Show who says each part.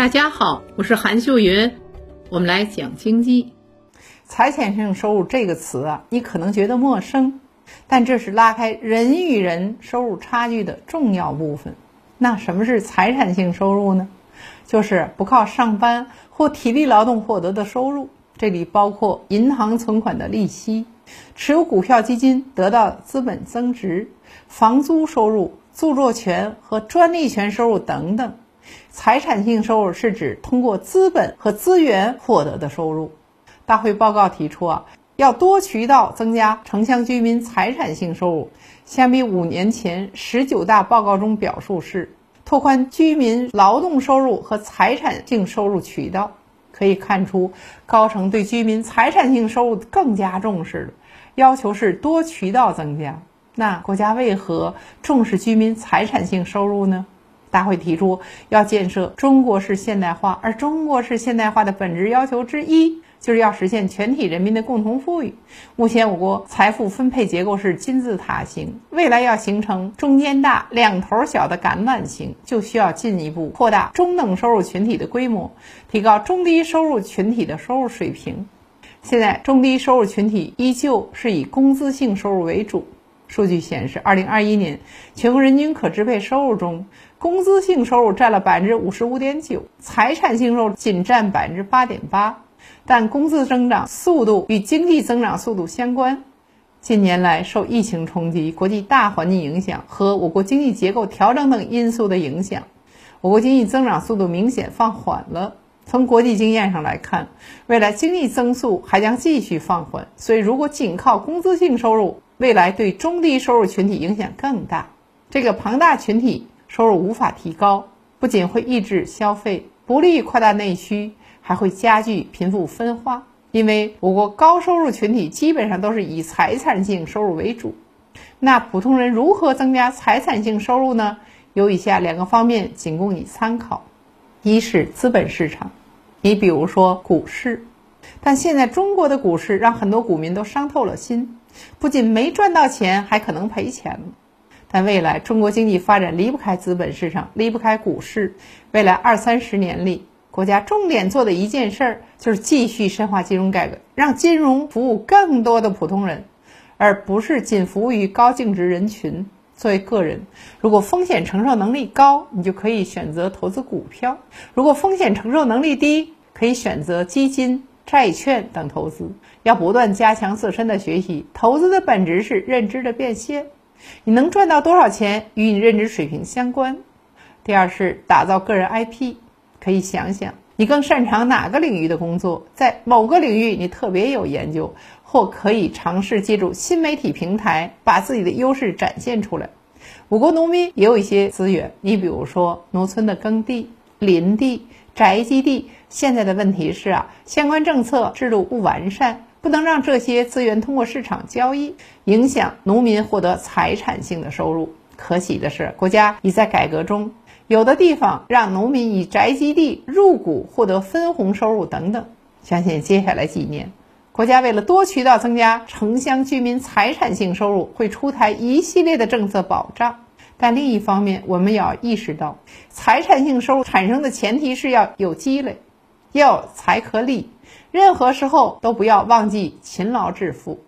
Speaker 1: 大家好，我是韩秀云，我们来讲经济。财产性收入这个词啊，你可能觉得陌生，但这是拉开人与人收入差距的重要部分。那什么是财产性收入呢？就是不靠上班或体力劳动获得的收入，这里包括银行存款的利息、持有股票基金得到资本增值、房租收入、著作权和专利权收入等等。财产性收入是指通过资本和资源获得的收入。大会报告提出啊，要多渠道增加城乡居民财产性收入。相比五年前十九大报告中表述是，拓宽居民劳动收入和财产性收入渠道。可以看出，高层对居民财产性收入更加重视了，要求是多渠道增加。那国家为何重视居民财产性收入呢？大会提出要建设中国式现代化，而中国式现代化的本质要求之一，就是要实现全体人民的共同富裕。目前我国财富分配结构是金字塔型，未来要形成中间大、两头小的橄榄形，就需要进一步扩大中等收入群体的规模，提高中低收入群体的收入水平。现在中低收入群体依旧是以工资性收入为主。数据显示，二零二一年全国人均可支配收入中，工资性收入占了百分之五十五点九，财产性收入仅占百分之八点八。但工资增长速度与经济增长速度相关。近年来，受疫情冲击、国际大环境影响和我国经济结构调整等因素的影响，我国经济增长速度明显放缓了。从国际经验上来看，未来经济增速还将继续放缓。所以，如果仅靠工资性收入，未来对中低收入群体影响更大，这个庞大群体收入无法提高，不仅会抑制消费，不利于扩大内需，还会加剧贫富分化。因为我国高收入群体基本上都是以财产性收入为主，那普通人如何增加财产性收入呢？有以下两个方面仅供你参考：一是资本市场，你比如说股市，但现在中国的股市让很多股民都伤透了心。不仅没赚到钱，还可能赔钱。但未来中国经济发展离不开资本市场，离不开股市。未来二三十年里，国家重点做的一件事儿就是继续深化金融改革，让金融服务更多的普通人，而不是仅服务于高净值人群。作为个人，如果风险承受能力高，你就可以选择投资股票；如果风险承受能力低，可以选择基金。债券等投资要不断加强自身的学习。投资的本质是认知的变现，你能赚到多少钱与你认知水平相关。第二是打造个人 IP，可以想想你更擅长哪个领域的工作，在某个领域你特别有研究，或可以尝试借助新媒体平台把自己的优势展现出来。我国农民也有一些资源，你比如说农村的耕地、林地。宅基地现在的问题是啊，相关政策制度不完善，不能让这些资源通过市场交易，影响农民获得财产性的收入。可喜的是，国家已在改革中，有的地方让农民以宅基地入股获得分红收入等等。相信接下来几年，国家为了多渠道增加城乡居民财产性收入，会出台一系列的政策保障。但另一方面，我们要意识到，财产性收入产生的前提是要有积累，要有财可理。任何时候都不要忘记勤劳致富。